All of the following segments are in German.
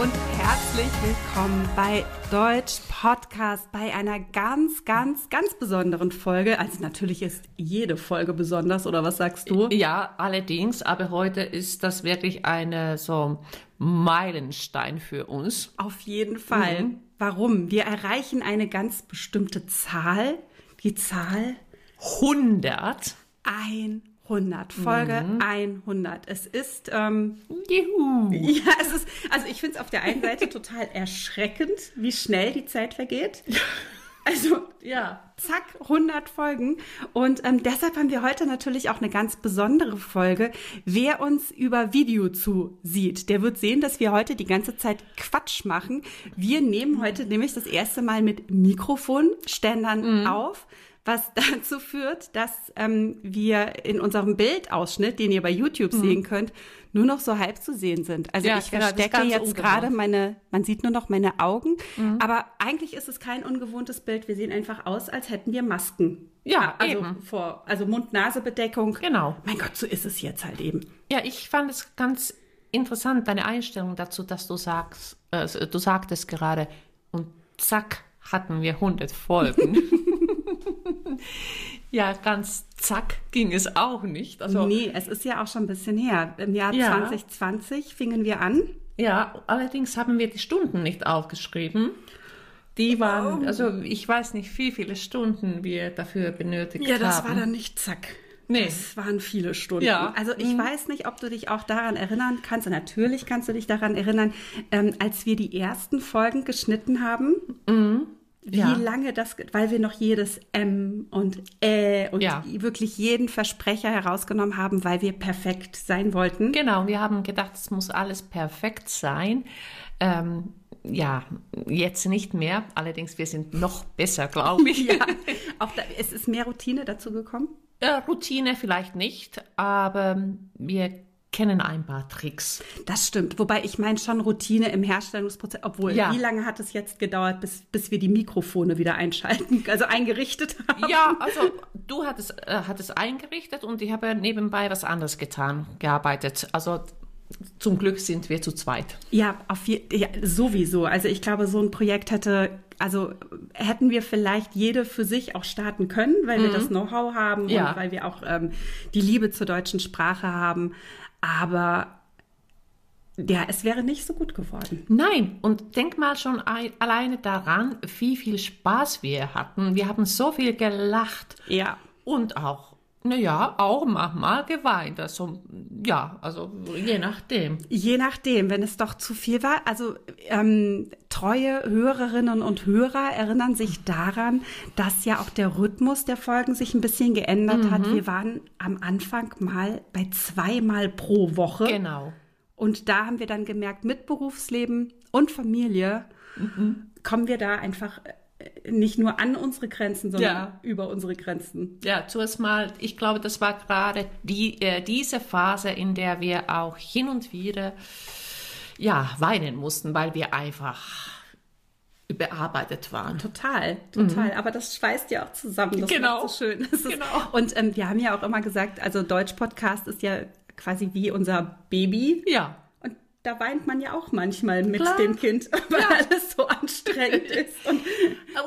und herzlich willkommen bei Deutsch Podcast bei einer ganz, ganz, ganz besonderen Folge. Also natürlich ist jede Folge besonders, oder was sagst du? Ja, allerdings, aber heute ist das wirklich eine so Meilenstein für uns. Auf jeden Fall. Mhm. Warum? Wir erreichen eine ganz bestimmte Zahl. Die Zahl 100. 100. Folge mhm. 100. Es ist, ähm, Juhu. ja, es ist, also ich finde es auf der einen Seite total erschreckend, wie schnell die Zeit vergeht. Also, ja, zack, 100 Folgen. Und ähm, deshalb haben wir heute natürlich auch eine ganz besondere Folge. Wer uns über Video zusieht, der wird sehen, dass wir heute die ganze Zeit Quatsch machen. Wir nehmen heute nämlich das erste Mal mit Mikrofonständern mhm. auf was dazu führt, dass ähm, wir in unserem Bildausschnitt, den ihr bei YouTube mhm. sehen könnt, nur noch so halb zu sehen sind. Also ja, ich genau, verstecke jetzt gerade meine, man sieht nur noch meine Augen, mhm. aber eigentlich ist es kein ungewohntes Bild. Wir sehen einfach aus, als hätten wir Masken. Ja, also eben. vor, also Mund-Nase-Bedeckung. Genau. Mein Gott, so ist es jetzt halt eben. Ja, ich fand es ganz interessant, deine Einstellung dazu, dass du sagst, äh, du sagtest gerade, und zack, hatten wir 100 Folgen. ja, ganz zack ging es auch nicht. Also, nee, es ist ja auch schon ein bisschen her. Im Jahr ja. 2020 fingen wir an. Ja, allerdings haben wir die Stunden nicht aufgeschrieben. Die waren, oh. also ich weiß nicht, wie viele Stunden wir dafür benötigt haben. Ja, das haben. war dann nicht zack. Nee. Das waren viele Stunden. Ja. Also ich mhm. weiß nicht, ob du dich auch daran erinnern kannst. Und natürlich kannst du dich daran erinnern, ähm, als wir die ersten Folgen geschnitten haben. Mhm wie ja. lange das, weil wir noch jedes M und Ä und ja. wirklich jeden Versprecher herausgenommen haben, weil wir perfekt sein wollten. Genau, wir haben gedacht, es muss alles perfekt sein. Ähm, ja, jetzt nicht mehr. Allerdings, wir sind noch besser, glaube ich. ja, auch da, es ist mehr Routine dazu gekommen? Routine vielleicht nicht, aber wir kennen ein paar Tricks. Das stimmt. Wobei ich meine schon Routine im Herstellungsprozess. Obwohl, ja. wie lange hat es jetzt gedauert, bis, bis wir die Mikrofone wieder einschalten, also eingerichtet haben? Ja, also du hattest, äh, hattest eingerichtet und ich habe nebenbei was anderes getan, gearbeitet. Also zum Glück sind wir zu zweit. Ja, auf je, ja, sowieso. Also ich glaube, so ein Projekt hätte, also hätten wir vielleicht jede für sich auch starten können, weil mhm. wir das Know-how haben ja. und weil wir auch ähm, die Liebe zur deutschen Sprache haben. Aber ja, es wäre nicht so gut geworden. Nein, und denk mal schon ein, alleine daran, wie viel Spaß wir hatten. Wir haben so viel gelacht. Ja. Und auch naja, auch manchmal geweint. Also, ja, also je nachdem. Je nachdem, wenn es doch zu viel war. Also ähm, treue Hörerinnen und Hörer erinnern sich daran, dass ja auch der Rhythmus der Folgen sich ein bisschen geändert mhm. hat. Wir waren am Anfang mal bei zweimal pro Woche. Genau. Und da haben wir dann gemerkt, mit Berufsleben und Familie mhm. kommen wir da einfach nicht nur an unsere Grenzen, sondern ja. über unsere Grenzen. Ja, zuerst mal, ich glaube, das war gerade die, äh, diese Phase, in der wir auch hin und wieder ja, weinen mussten, weil wir einfach überarbeitet waren. Total, total. Mhm. Aber das schweißt ja auch zusammen. Das genau. so schön. genau. und ähm, wir haben ja auch immer gesagt, also Deutsch-Podcast ist ja quasi wie unser Baby. Ja da weint man ja auch manchmal mit Klar. dem Kind, weil ja. alles so anstrengend ist. Und,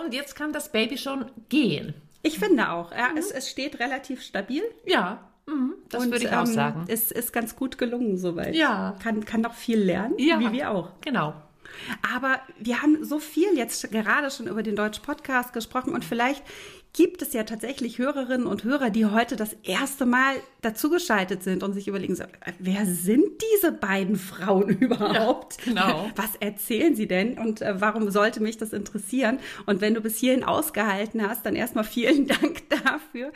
und, jetzt kann das Baby schon gehen. Ich finde auch. Ja, mhm. es, es steht relativ stabil. Ja. Mhm, das und, würde ich auch ähm, sagen. Es ist ganz gut gelungen soweit. Ja. Kann, kann noch viel lernen, ja. wie wir auch. Genau. Aber wir haben so viel jetzt gerade schon über den Deutsch Podcast gesprochen und vielleicht gibt es ja tatsächlich Hörerinnen und Hörer, die heute das erste Mal dazugeschaltet sind und sich überlegen, so, wer sind diese beiden Frauen überhaupt? Ja, genau. Was erzählen sie denn und äh, warum sollte mich das interessieren? Und wenn du bis hierhin ausgehalten hast, dann erstmal vielen Dank dafür.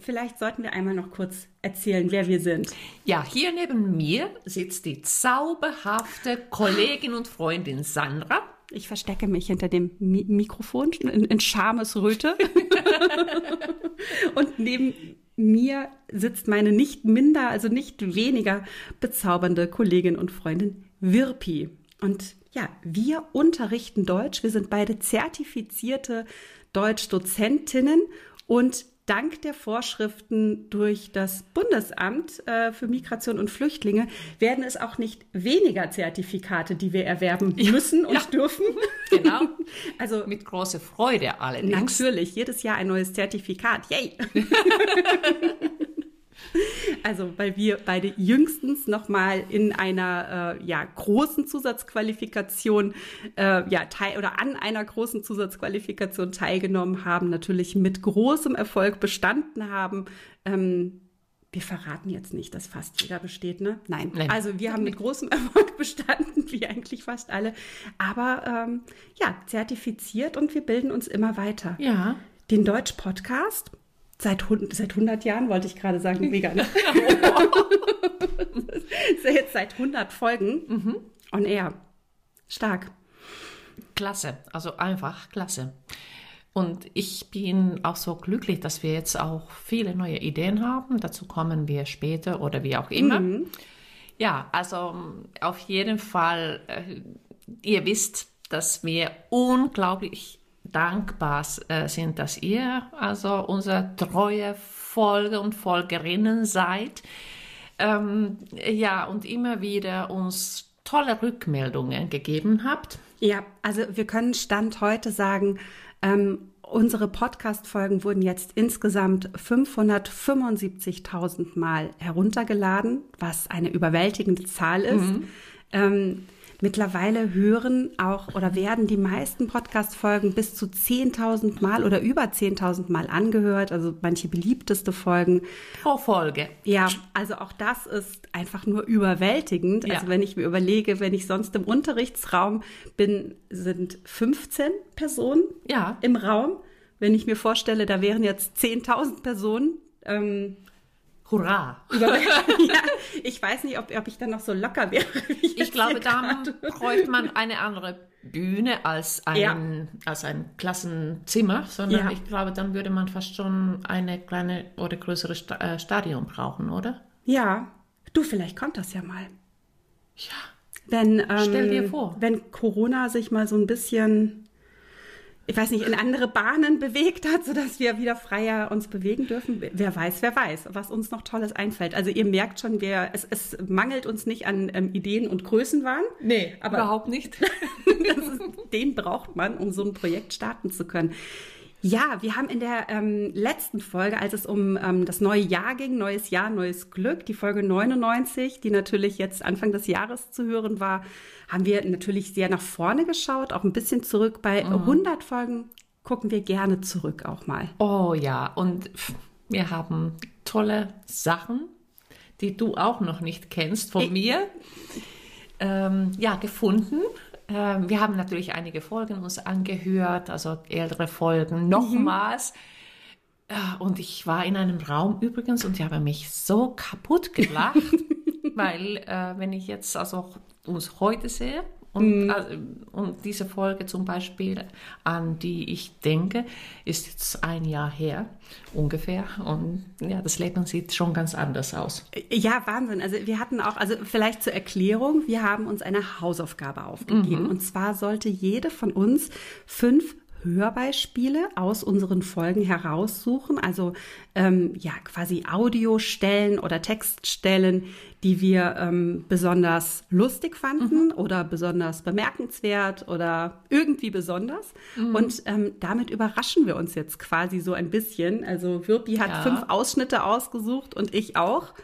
Vielleicht sollten wir einmal noch kurz erzählen, wer wir sind. Ja, hier neben mir sitzt die zauberhafte Kollegin und Freundin Sandra. Ich verstecke mich hinter dem Mi Mikrofon in, in Schamesröte. und neben mir sitzt meine nicht minder, also nicht weniger bezaubernde Kollegin und Freundin Wirpi. Und ja, wir unterrichten Deutsch. Wir sind beide zertifizierte Deutschdozentinnen und dank der Vorschriften durch das Bundesamt äh, für Migration und Flüchtlinge werden es auch nicht weniger Zertifikate, die wir erwerben müssen und ja. dürfen. Genau. Also Mit großer Freude allerdings. natürlich, jedes Jahr ein neues Zertifikat. Yay! Also, weil wir beide jüngstens nochmal in einer äh, ja, großen Zusatzqualifikation äh, ja, teil oder an einer großen Zusatzqualifikation teilgenommen haben, natürlich mit großem Erfolg bestanden haben. Ähm, wir verraten jetzt nicht, dass fast jeder besteht, ne? Nein. Nein. Also wir haben mit großem Erfolg bestanden, wie eigentlich fast alle. Aber ähm, ja, zertifiziert und wir bilden uns immer weiter. Ja. Den Deutsch-Podcast seit, seit 100 Jahren, wollte ich gerade sagen, ja jetzt seit 100 Folgen on air. Stark. Klasse, also einfach klasse. Und ich bin auch so glücklich, dass wir jetzt auch viele neue Ideen haben. Dazu kommen wir später oder wie auch immer. Ja, also auf jeden Fall, äh, ihr wisst, dass wir unglaublich dankbar äh, sind, dass ihr also unsere treue Folger und Folgerinnen seid. Ähm, ja, und immer wieder uns tolle Rückmeldungen gegeben habt. Ja, also wir können Stand heute sagen, ähm, unsere Podcast-Folgen wurden jetzt insgesamt 575.000 Mal heruntergeladen, was eine überwältigende Zahl ist. Ähm, mittlerweile hören auch oder werden die meisten Podcast-Folgen bis zu 10.000 Mal oder über 10.000 Mal angehört, also manche beliebteste Folgen. Pro Folge. Ja, also auch das ist einfach nur überwältigend. Ja. Also wenn ich mir überlege, wenn ich sonst im Unterrichtsraum bin, sind 15 Personen Ja. im Raum. Wenn ich mir vorstelle, da wären jetzt 10.000 Personen. Ähm, Hurra! ja, ich weiß nicht, ob, ob ich dann noch so locker wäre. Ich glaube, gerade. bräuchte man eine andere Bühne als ein, Ja. als ein Klassenzimmer, sondern Ja. ich glaube, dann würde man fast schon eine kleine oder größere Sta äh, Stadion brauchen, oder? Ja, du, vielleicht kommt das ja mal. Ja. Wenn, ähm, Stell dir vor. Wenn Corona sich mal so ein bisschen, ich weiß nicht, in andere Bahnen bewegt hat, sodass wir wieder freier uns bewegen dürfen. Wer weiß, wer weiß, was uns noch Tolles einfällt. Also ihr merkt schon, wir, es, es mangelt uns nicht an ähm, Ideen und Größenwahn. Nee, aber- überhaupt nicht. Ist, den braucht man, um so ein Projekt starten zu können. Ja, wir haben in der ähm, letzten Folge, als es um ähm, das neue Jahr ging, neues Jahr, neues Glück, die Folge 99, die natürlich jetzt Anfang des Jahres zu hören war, haben wir natürlich sehr nach vorne geschaut, auch ein bisschen zurück. Bei 100 Folgen gucken wir gerne zurück auch mal. Oh ja, und wir haben tolle Sachen, die du auch noch nicht kennst von mir, ähm, ja, gefunden. Ähm, wir haben natürlich einige Folgen uns angehört, also ältere Folgen nochmals. Ja, und ich war in einem Raum übrigens und ich habe mich so kaputt gelacht, weil äh, wenn ich jetzt also uns heute sehe und, äh, und diese Folge zum Beispiel, an die ich denke, ist jetzt ein Jahr her ungefähr und ja, das Leben sieht schon ganz anders aus. Ja, Wahnsinn. Also wir hatten auch, also vielleicht zur Erklärung, wir haben uns eine Hausaufgabe aufgegeben. Und zwar sollte jede von uns fünf Hörbeispiele aus unseren Folgen heraussuchen, also ähm, ja quasi Audiostellen oder Textstellen, die wir ähm, besonders lustig fanden oder besonders bemerkenswert oder irgendwie besonders. Und ähm, damit überraschen wir uns jetzt quasi so ein bisschen. Also Wirpi hat Ja. fünf Ausschnitte ausgesucht und ich auch.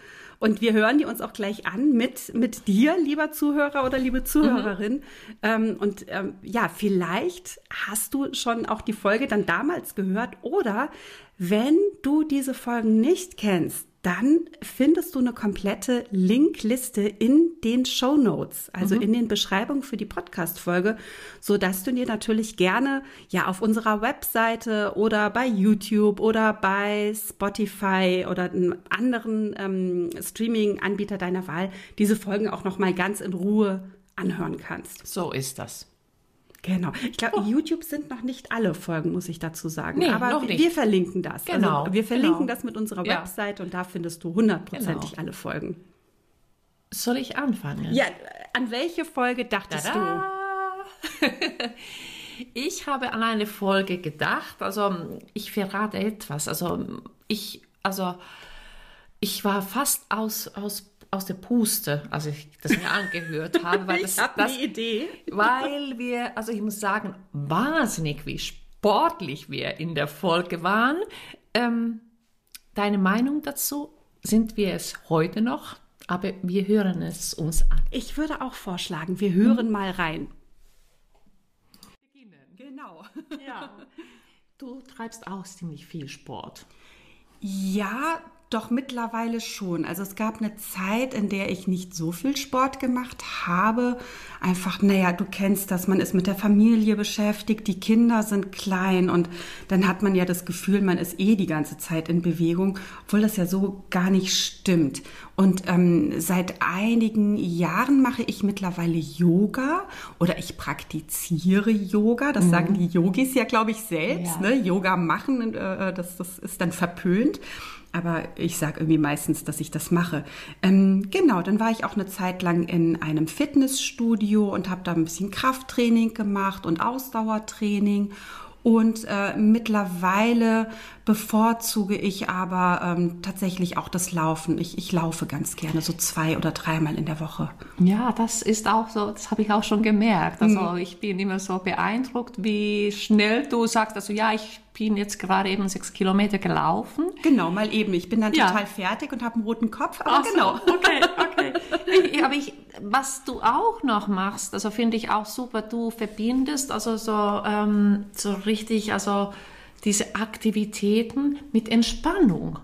Und wir hören die uns auch gleich an mit, mit dir, lieber Zuhörer oder liebe Zuhörerin. Ähm, und ähm, ja, vielleicht hast du schon auch die Folge dann damals gehört. Oder wenn du diese Folgen nicht kennst, dann findest du eine komplette Linkliste in den Show Notes, also in den Beschreibungen für die Podcast-Folge, so dass du dir natürlich gerne ja auf unserer Webseite oder bei YouTube oder bei Spotify oder einem anderen ähm, Streaming-Anbieter deiner Wahl diese Folgen auch noch mal ganz in Ruhe anhören kannst. So ist das. Genau. Ich glaube, YouTube sind noch nicht alle Folgen, muss ich dazu sagen. Nee, Aber noch wir- nicht. wir verlinken das. Genau, Also wir verlinken genau. das mit unserer Ja. Website und da findest du hundertprozentig Genau. alle Folgen. Soll ich anfangen? Ja, an welche Folge dachtest Tada! Ich habe an eine Folge gedacht, also ich verrate etwas. Also ich, also ich war fast aus, aus, aus der Puste, als ich das mir angehört habe. Weil das, ich habe eine Idee. Weil wir, also ich muss sagen, wahnsinnig wie sportlich wir in der Folge waren. Ähm, deine Meinung dazu? Sind wir es heute noch? Aber wir hören es uns an. Ich würde auch vorschlagen, wir hören hm. mal rein. Genau. Ja. Du treibst auch ziemlich viel Sport. Ja, doch mittlerweile schon. Also es gab eine Zeit, in der ich nicht so viel Sport gemacht habe. Einfach, naja, du kennst das, man ist mit der Familie beschäftigt, die Kinder sind klein und dann hat man ja das Gefühl, man ist eh die ganze Zeit in Bewegung, obwohl das ja so gar nicht stimmt. Und ähm, seit einigen Jahren mache ich mittlerweile Yoga oder ich praktiziere Yoga. Das mhm. sagen die Yogis ja, glaube ich, selbst. Ja. Ne? Yoga machen, äh, das, das ist dann verpönt aber ich sage irgendwie meistens, dass ich das mache. Ähm, genau, dann war ich auch eine Zeit lang in einem Fitnessstudio und habe da ein bisschen Krafttraining gemacht und Ausdauertraining und äh, mittlerweile bevorzuge ich aber ähm, tatsächlich auch das Laufen. Ich, ich laufe ganz gerne, so zwei oder dreimal in der Woche. Ja, das ist auch so, das habe ich auch schon gemerkt. Also mhm. ich bin immer so beeindruckt, wie schnell du sagst, also ja, ich bin jetzt gerade eben sechs Kilometer gelaufen. Genau, mal eben. Ich bin dann ja. total fertig und habe einen roten Kopf, aber Ach genau. So, okay, okay. ich, aber ich, was du auch noch machst, also finde ich auch super, du verbindest also so, ähm, so richtig, also diese Aktivitäten mit Entspannung.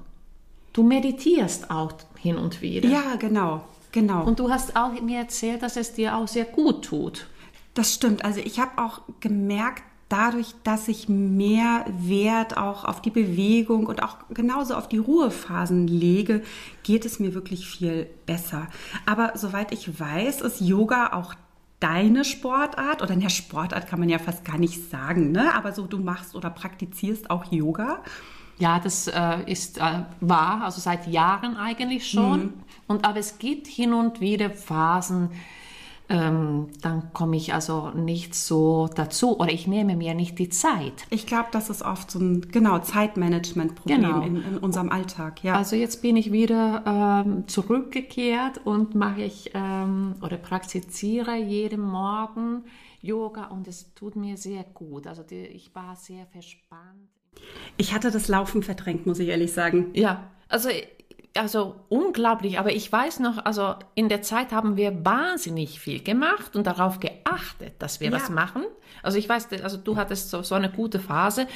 Du meditierst auch hin und wieder. Ja, genau, genau. Und du hast auch mir erzählt, dass es dir auch sehr gut tut. Das stimmt. Also ich habe auch gemerkt, dadurch, dass ich mehr Wert auch auf die Bewegung und auch genauso auf die Ruhephasen lege, geht es mir wirklich viel besser. Aber soweit ich weiß, ist Yoga auch deine Sportart oder in der Sportart kann man ja fast gar nicht sagen, ne? Aber so du machst oder praktizierst auch Yoga. Ja, das äh, ist äh, wahr, also seit Jahren eigentlich schon. Mhm. Und aber es gibt hin und wieder Phasen, ähm, dann komme ich also nicht so dazu oder ich nehme mir nicht die Zeit. Ich glaube, das ist oft so ein genau Zeitmanagement-Problem genau. in, in, unserem Alltag. Ja. Also jetzt bin ich wieder ähm, zurückgekehrt und mache ich ähm, oder praktiziere jeden Morgen Yoga und es tut mir sehr gut. Also die, ich war sehr verspannt. Ich hatte das Laufen verdrängt, muss ich ehrlich sagen. Ja, also also unglaublich, aber ich weiß noch, also in der Zeit haben wir wahnsinnig viel gemacht und darauf geachtet, dass wir ja. das machen. Also ich weiß, also du hattest so, so eine gute Phase.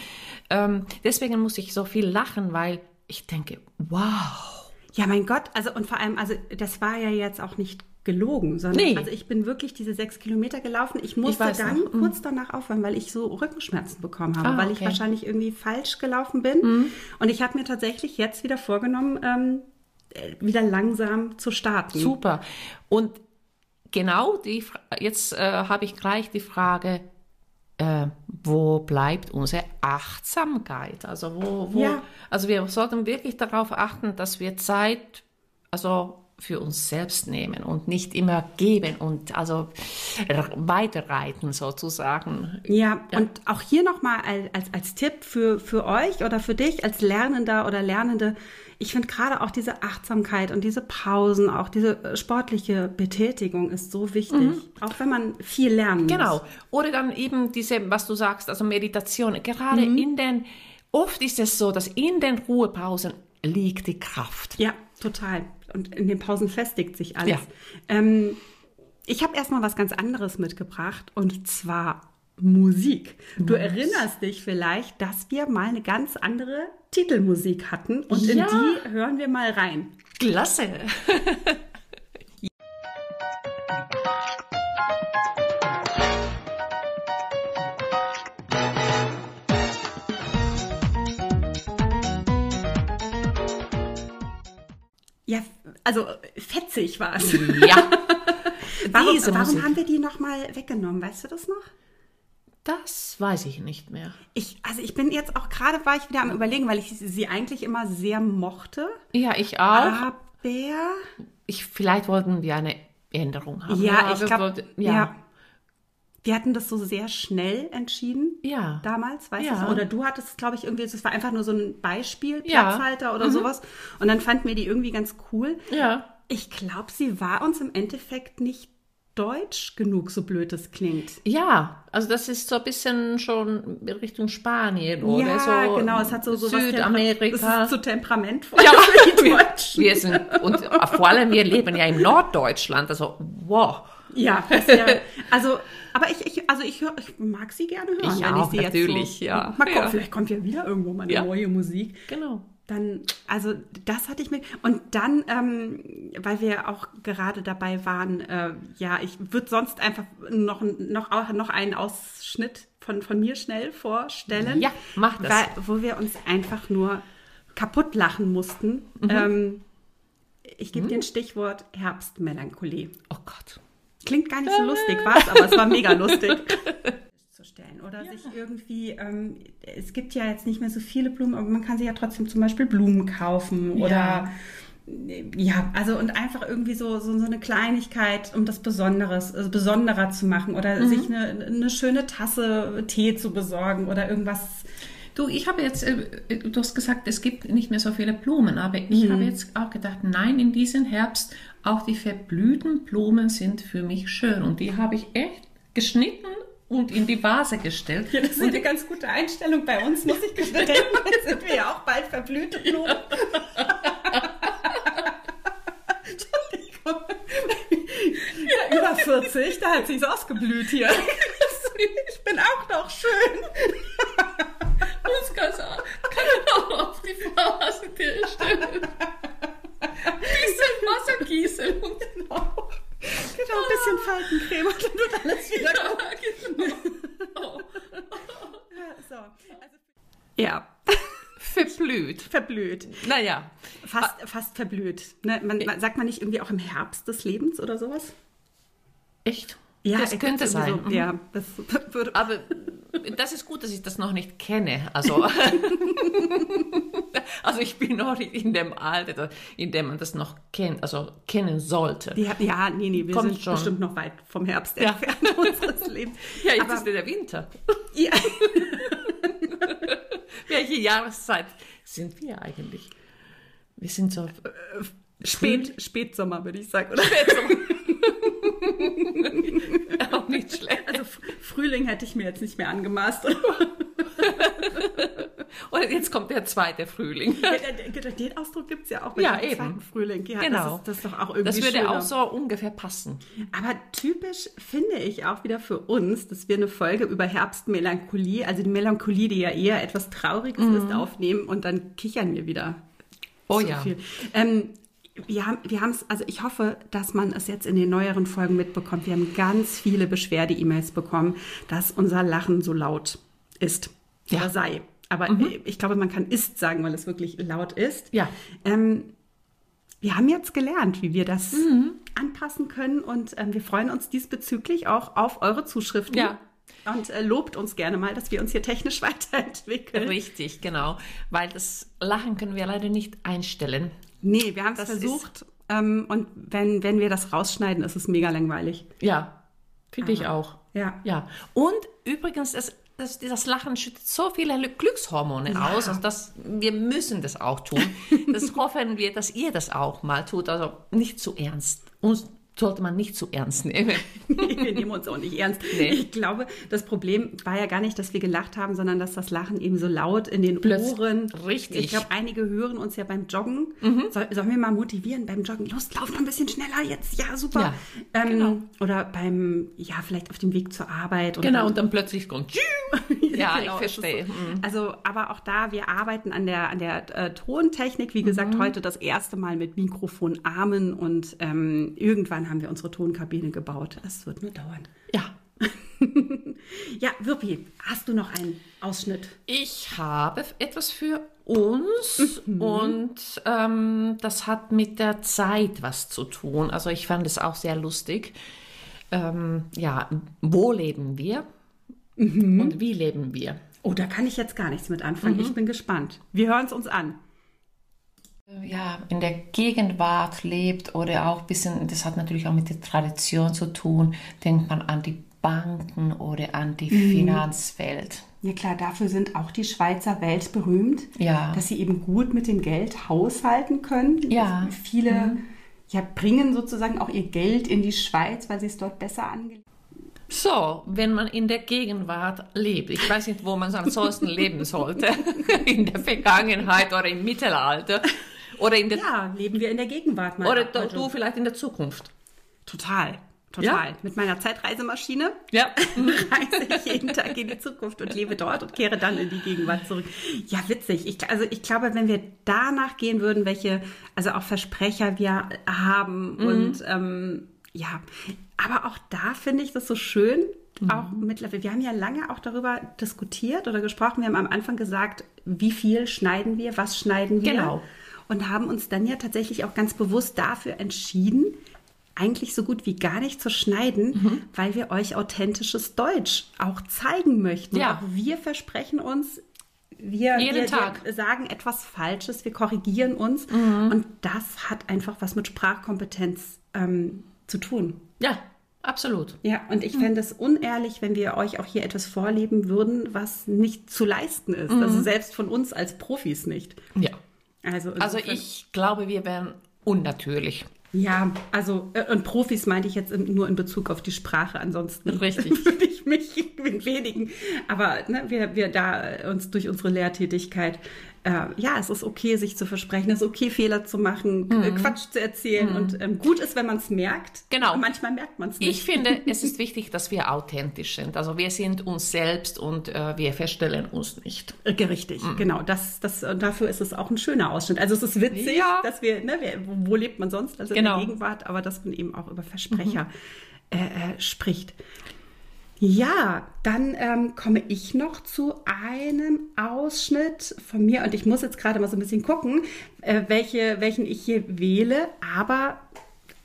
Ähm, deswegen muss ich so viel lachen, weil ich denke, wow. Ja, mein Gott, also und vor allem, also das war ja jetzt auch nicht gelogen, sondern nee. also ich bin wirklich diese sechs Kilometer gelaufen. Ich musste ich dann noch. Mhm. kurz danach aufhören, weil ich so Rückenschmerzen bekommen habe, ah, weil ich wahrscheinlich irgendwie falsch gelaufen bin. Mhm. Und ich habe mir tatsächlich jetzt wieder vorgenommen, ähm, äh, wieder langsam zu starten. Super. Und genau die, jetzt äh, habe ich gleich die Frage, äh, wo bleibt unsere Achtsamkeit? Also wo, wo ja. also wir sollten wirklich darauf achten, dass wir Zeit, also für uns selbst nehmen und nicht immer geben und also weiterreiten sozusagen. Ja, ja. und auch hier nochmal als, als Tipp für, für euch oder für dich als Lernender oder Lernende, ich finde gerade auch diese Achtsamkeit und diese Pausen, auch diese äh, sportliche Betätigung ist so wichtig, mhm. auch wenn man viel lernen genau. muss. Genau. Oder dann eben diese, was du sagst, also Meditation. Gerade mhm. in den, oft ist es so, dass in den Ruhepausen liegt die Kraft. Ja, total. Und in den Pausen festigt sich alles. Ja. Ähm, ich habe erstmal was ganz anderes mitgebracht und zwar Musik. Du erinnerst dich vielleicht, dass wir mal eine ganz andere Titelmusik hatten und ja. in die hören wir mal rein. Klasse. also fetzig war es. Ja. warum, warum haben wir die nochmal weggenommen? Weißt du das noch? Das weiß ich nicht mehr. Ich, also ich bin jetzt auch gerade war ich wieder am überlegen, weil ich sie eigentlich immer sehr mochte. Ja, ich auch. Aber ich, vielleicht wollten wir eine Änderung haben. Ja, ich glaube, ja. ja. Wir hatten das so sehr schnell entschieden. Ja. Damals, weißt Ja. du? Oder du hattest es, glaube ich, irgendwie, es war einfach nur so ein Beispiel, Ja. Platzhalter oder sowas. Und dann fanden wir die irgendwie ganz cool. Ja. Ich glaube, sie war uns im Endeffekt nicht deutsch genug, so blöd es klingt. Ja, also das ist so ein bisschen schon Richtung Spanien oder ja, so. genau, es hat so, so was Südamerika. Temper- Es ist zu temperamentvoll Ja, für die Deutschen. wir sind, und vor allem wir leben ja im Norddeutschland, also wow. Ja, ja, also, aber ich, ich, also ich, hör, ich mag sie gerne hören, Ich wenn auch, ich sie natürlich, jetzt so, ja. Mal gucken, Ja. vielleicht kommt ja wieder irgendwo mal eine Ja. neue Musik. Genau. Dann, also das hatte ich mir. Und dann, ähm, weil wir auch gerade dabei waren, äh, ja, ich würde sonst einfach noch, noch, noch einen Ausschnitt von, von mir schnell vorstellen. Ja, mach das. Weil, wo wir uns einfach nur kaputt lachen mussten. Mhm. Ähm, ich gebe dir ein Stichwort Herbstmelancholie. Oh Gott. Klingt gar nicht so lustig, war es, aber es war mega lustig. zu stellen oder sich irgendwie, ähm, es gibt ja jetzt nicht mehr so viele Blumen, aber man kann sich ja trotzdem zum Beispiel Blumen kaufen oder Ja. ja, also und einfach irgendwie so, so, so eine Kleinigkeit, um das Besonderes, also besonderer zu machen oder sich eine, eine schöne Tasse Tee zu besorgen oder irgendwas. Du, ich habe jetzt, äh, du hast gesagt, es gibt nicht mehr so viele Blumen, aber ich habe jetzt auch gedacht, nein, in diesem Herbst, auch die verblühten Blumen sind für mich schön. Und die habe ich echt geschnitten und in die Vase gestellt. Ja, das ist eine ganz gute Einstellung bei uns, muss ich gestehen. Jetzt sind wir ja auch bald verblühte Blumen. Entschuldigung. Ja, über 40, da hat sich's ausgeblüht hier. Ich bin auch noch schön. Das kann, kann man auch auf die Vase stellen. Bisschen Wasser gießen und Genau. Genau, ein Faltencreme und dann wird alles wieder genau. Ja, so. Also, ja, Verblüht. verblüht. Naja, Fast, fast verblüht. Ne? Man, man, sagt man nicht irgendwie auch im Herbst des Lebens oder sowas? echt? Ja, das könnte sein. So, Mhm. Ja, das würde. Aber das ist gut, dass ich das noch nicht kenne. Also, also ich bin noch nicht in dem Alter, in dem man das noch kennt, also kennen sollte. Ja, ja, nee, nee, wir Kommt sind schon. bestimmt noch weit vom Herbst Ja. entfernt unseres Lebens. Ja, jetzt Aber- ist der Winter. Ja, Welche Jahreszeit sind wir eigentlich? Wir sind so spät, Spätsommer, würde ich sagen. Oder? auch nicht schlecht. Also Frühling hätte ich mir jetzt nicht mehr angemaßt. Oder? Und jetzt kommt der zweite Frühling. Den- den- Ausdruck gibt es ja auch mit Ja, dem eben. zweiten Frühling. Ja, Genau. Das ist, das ist doch auch irgendwie Das würde schöner. auch so ungefähr passen. Aber typisch finde ich auch wieder für uns, dass wir eine Folge über Herbstmelancholie, also die Melancholie, die ja eher etwas Trauriges ist, aufnehmen und dann kichern wir wieder. Mhm. Oh zu ja. viel. Ähm, wir haben wir es, also ich hoffe, dass man es jetzt in den neueren Folgen mitbekommt. Wir haben ganz viele Beschwerde-E-Mails bekommen, dass unser Lachen so laut ist Ja. Mhm. oder sei. Aber äh, ich glaube, man kann ist sagen, weil es wirklich laut ist. Ja. Ähm, wir haben jetzt gelernt, wie wir das Mhm. anpassen können und ähm, wir freuen uns diesbezüglich auch auf eure Zuschriften. Ja. Und äh, lobt uns gerne mal, dass wir uns hier technisch weiterentwickeln. Richtig, genau. Weil das Lachen können wir leider nicht einstellen. Nee, wir haben es Das versucht. Ähm, und wenn, wenn wir das rausschneiden, ist es mega langweilig. Ja, finde ich auch. Ja. Ja. Und übrigens, das, das, das Lachen schüttet so viele Glückshormone aus, also das, wir müssen das auch tun. Das hoffen wir, dass ihr das auch mal tut. Also nicht zu ernst. Uns sollte man nicht zu ernst nehmen. wir nehmen uns auch nicht ernst. Nee. Ich glaube, das Problem war ja gar nicht, dass wir gelacht haben, sondern dass das Lachen eben so laut in den Plötzlich- Ohren. richtig. Ich glaube, einige hören uns ja beim Joggen. Soll, sollen wir mal motivieren beim Joggen? Los, lauf mal ein bisschen schneller jetzt. Ja, super. Ja, ähm, genau. Oder beim, ja, vielleicht auf dem Weg zur Arbeit. Oder Genau, und dann plötzlich kommt. Ja, ich Genau, ist verstehe. So. Mhm. Also, aber auch da, wir arbeiten an der, an der äh, Tontechnik. Wie gesagt, Mhm. heute das erste Mal mit Mikrofonarmen und ähm, irgendwann haben wir unsere Tonkabine gebaut. Es wird nur dauern. Ja. Ja, Wirpi, hast du noch einen Ausschnitt? Ich habe etwas für uns und ähm, das hat mit der Zeit was zu tun. Also ich fand es auch sehr lustig. Ähm, ja, wo leben wir und wie leben wir? Oh, da kann ich jetzt gar nichts mit anfangen. Ich bin gespannt. Wir hören es uns an. Ja, in der Gegenwart lebt oder auch ein bisschen, das hat natürlich auch mit der Tradition zu tun, denkt man an die Banken oder an die mhm. Finanzwelt. Ja klar, dafür sind auch die Schweizer weltberühmt, ja. dass sie eben gut mit dem Geld haushalten können. Ja. Viele mhm. ja, bringen sozusagen auch ihr Geld in die Schweiz, weil sie es dort besser angelegt so, wenn man in der Gegenwart lebt, ich weiß nicht, wo man ansonsten leben sollte, in der Vergangenheit oder im Mittelalter oder in der ja, leben wir in der Gegenwart mal. Oder du, du vielleicht in der Zukunft. Total. Total. Ja. Mit meiner Zeitreisemaschine ja. reise ich jeden Tag in die Zukunft und lebe dort und kehre dann in die Gegenwart zurück. Ja, witzig. Ich, also ich glaube, wenn wir danach gehen würden, welche, also auch Versprecher wir haben mhm. und ähm, ja, aber auch da finde ich das so schön, mhm. auch mittlerweile, wir haben ja lange auch darüber diskutiert oder gesprochen. Wir haben am Anfang gesagt, wie viel schneiden wir, was schneiden wir. Genau. Und haben uns dann ja tatsächlich auch ganz bewusst dafür entschieden, eigentlich so gut wie gar nicht zu schneiden, mhm. weil wir euch authentisches Deutsch auch zeigen möchten. Ja. Auch wir versprechen uns, wir, Jeden wir, Tag. wir sagen etwas Falsches, wir korrigieren uns. Mhm. Und das hat einfach was mit Sprachkompetenz ähm, zu tun. Ja, absolut. Ja, und ich mhm. fände es unehrlich, wenn wir euch auch hier etwas vorleben würden, was nicht zu leisten ist. Mhm. Also selbst von uns als Profis nicht. Ja. Also, also ich glaube, wir wären unnatürlich. Ja, also äh, und Profis meinte ich jetzt nur in Bezug auf die Sprache. Ansonsten Richtig. würde ich mich mit wenigen. Aber ne, wir, wir da uns durch unsere Lehrtätigkeit äh, ja, es ist okay, sich zu versprechen, es ist okay, Fehler zu machen, mhm. Quatsch zu erzählen mhm. und ähm, gut ist, wenn man es merkt. Genau. manchmal merkt man es nicht. Ich finde, es ist wichtig, dass wir authentisch sind. Also wir sind uns selbst und äh, wir verstellen uns nicht. Äh, richtig, mhm. genau. Das, das, dafür ist es auch ein schöner Ausschnitt. Also es ist witzig, ja. dass wir, ne, wir, wo lebt man sonst, also genau. in der Gegenwart, aber dass man eben auch über Versprecher mhm. äh, äh, spricht. Ja, dann ähm, komme ich noch zu einem Ausschnitt von mir und ich muss jetzt gerade mal so ein bisschen gucken, äh, welche, welchen ich hier wähle. Aber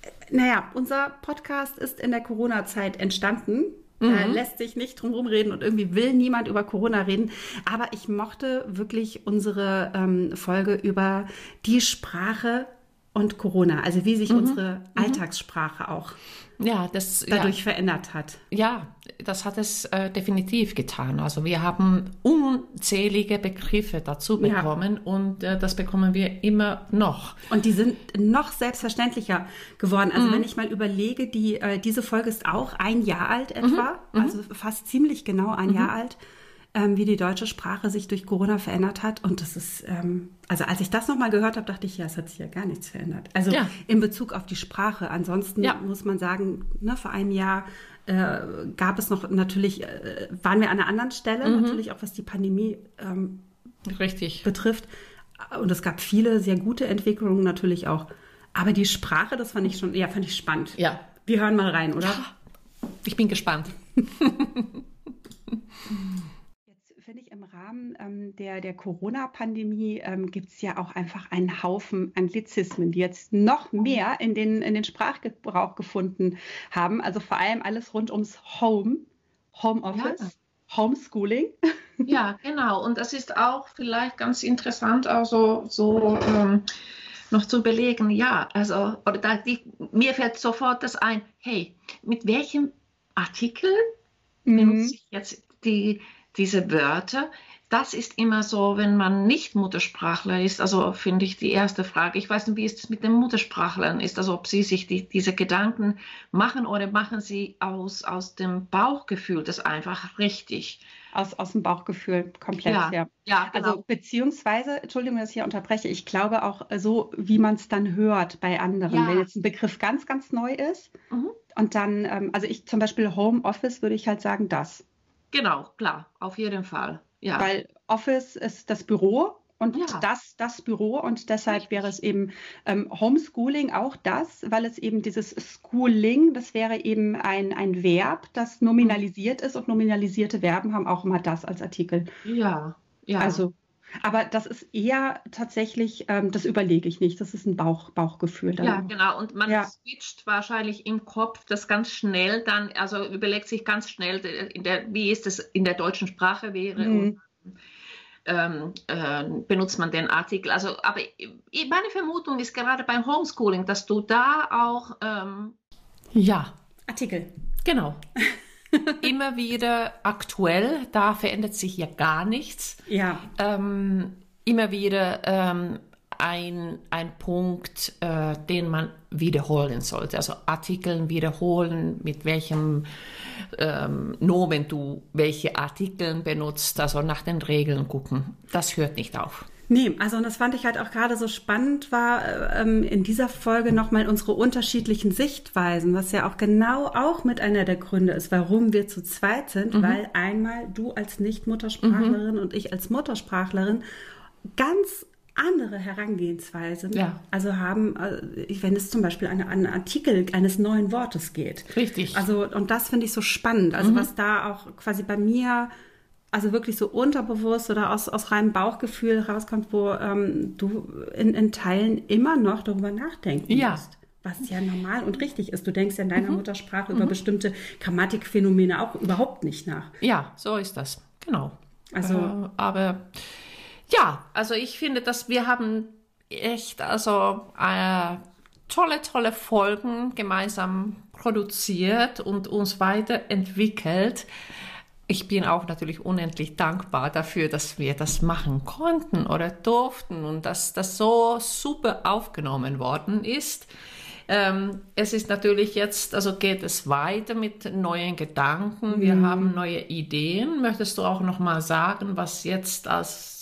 äh, naja, unser Podcast ist in der Corona-Zeit entstanden. Mhm. Da lässt sich nicht drum reden und irgendwie will niemand über Corona reden. Aber ich mochte wirklich unsere ähm, Folge über die Sprache und Corona, also wie sich mhm. unsere mhm. Alltagssprache auch ja, das, dadurch ja. verändert hat. Ja, das hat es äh, definitiv getan. Also wir haben unzählige Begriffe dazu bekommen ja. und äh, das bekommen wir immer noch. Und die sind noch selbstverständlicher geworden. Also mhm. wenn ich mal überlege, die, äh, diese Folge ist auch ein Jahr alt etwa, mhm. mhm. also fast ziemlich genau ein mhm. Jahr alt ähm, wie die deutsche Sprache sich durch Corona verändert hat. Und das ist, ähm, also als ich das nochmal gehört habe, dachte ich, ja, es hat sich ja gar nichts verändert. Also ja. in Bezug auf die Sprache. Ansonsten ja. muss man sagen, ne, vor einem Jahr äh, gab es noch natürlich, äh, waren wir an einer anderen Stelle, mhm. natürlich auch was die Pandemie ähm, Richtig. betrifft. Und es gab viele sehr gute Entwicklungen natürlich auch. Aber die Sprache, das fand ich schon, ja, fand ich spannend. Ja. Wir hören mal rein, oder? Ich bin gespannt. Rahmen ähm, der, der Corona-Pandemie ähm, gibt es ja auch einfach einen Haufen Anglizismen, die jetzt noch mehr in den, in den Sprachgebrauch gefunden haben. Also vor allem alles rund ums Home, Homeoffice. Ja. Homeschooling. Ja, genau. Und das ist auch vielleicht ganz interessant, also so ähm, noch zu überlegen, ja, also, oder da, die, mir fällt sofort das ein, hey, mit welchem Artikel mhm. benutze ich jetzt die diese Wörter. Das ist immer so, wenn man nicht Muttersprachler ist, also finde ich die erste Frage. Ich weiß nicht, wie es mit den Muttersprachlern ist, also ob sie sich die, diese Gedanken machen oder machen sie aus, aus dem Bauchgefühl das einfach richtig. Aus, aus dem Bauchgefühl komplett, ja. ja. ja genau. Also beziehungsweise, Entschuldigung, dass ich hier unterbreche, ich glaube auch so, wie man es dann hört bei anderen. Ja. Wenn jetzt ein Begriff ganz, ganz neu ist mhm. und dann, ähm, also ich zum Beispiel Homeoffice würde ich halt sagen, das. Genau, klar, auf jeden Fall. Ja. Weil Office ist das Büro und ja. das das Büro und deshalb wäre es eben ähm, Homeschooling auch das, weil es eben dieses Schooling, das wäre eben ein, ein Verb, das nominalisiert ist und nominalisierte Verben haben auch immer das als Artikel. Ja, ja. Also aber das ist eher tatsächlich, ähm, das überlege ich nicht. Das ist ein Bauch, Bauchgefühl. Dann. Ja, genau. Und man ja. switcht wahrscheinlich im Kopf das ganz schnell dann, also überlegt sich ganz schnell, in der, wie es das in der deutschen Sprache wäre. Mhm. Und, ähm, äh, benutzt man den Artikel. Also, aber meine Vermutung ist gerade beim Homeschooling, dass du da auch. Ähm, ja. Artikel. Genau. immer wieder aktuell, da verändert sich ja gar nichts. Ja. Ähm, immer wieder ähm, ein, ein Punkt, äh, den man wiederholen sollte. Also Artikeln wiederholen, mit welchem ähm, Nomen du welche Artikel benutzt, also nach den Regeln gucken. Das hört nicht auf. Nee, also und das fand ich halt auch gerade so spannend war ähm, in dieser Folge nochmal unsere unterschiedlichen Sichtweisen, was ja auch genau auch mit einer der Gründe ist, warum wir zu zweit sind, mhm. weil einmal du als Nicht-Muttersprachlerin mhm. und ich als Muttersprachlerin ganz andere Herangehensweise ja. also haben, äh, wenn es zum Beispiel an einen Artikel eines neuen Wortes geht. Richtig. Also und das finde ich so spannend. Also mhm. was da auch quasi bei mir also wirklich so unterbewusst oder aus, aus reinem Bauchgefühl rauskommt, wo ähm, du in, in Teilen immer noch darüber nachdenken ja. musst. Was ja normal und richtig ist. Du denkst ja in deiner mhm. Muttersprache mhm. über bestimmte Grammatikphänomene auch überhaupt nicht nach. Ja, so ist das. Genau. Also, äh, aber ja, also ich finde, dass wir haben echt also äh, tolle, tolle Folgen gemeinsam produziert und uns weiterentwickelt. Ich bin auch natürlich unendlich dankbar dafür, dass wir das machen konnten oder durften und dass das so super aufgenommen worden ist. Ähm, es ist natürlich jetzt, also geht es weiter mit neuen Gedanken. Wir mhm. haben neue Ideen. Möchtest du auch noch mal sagen, was jetzt als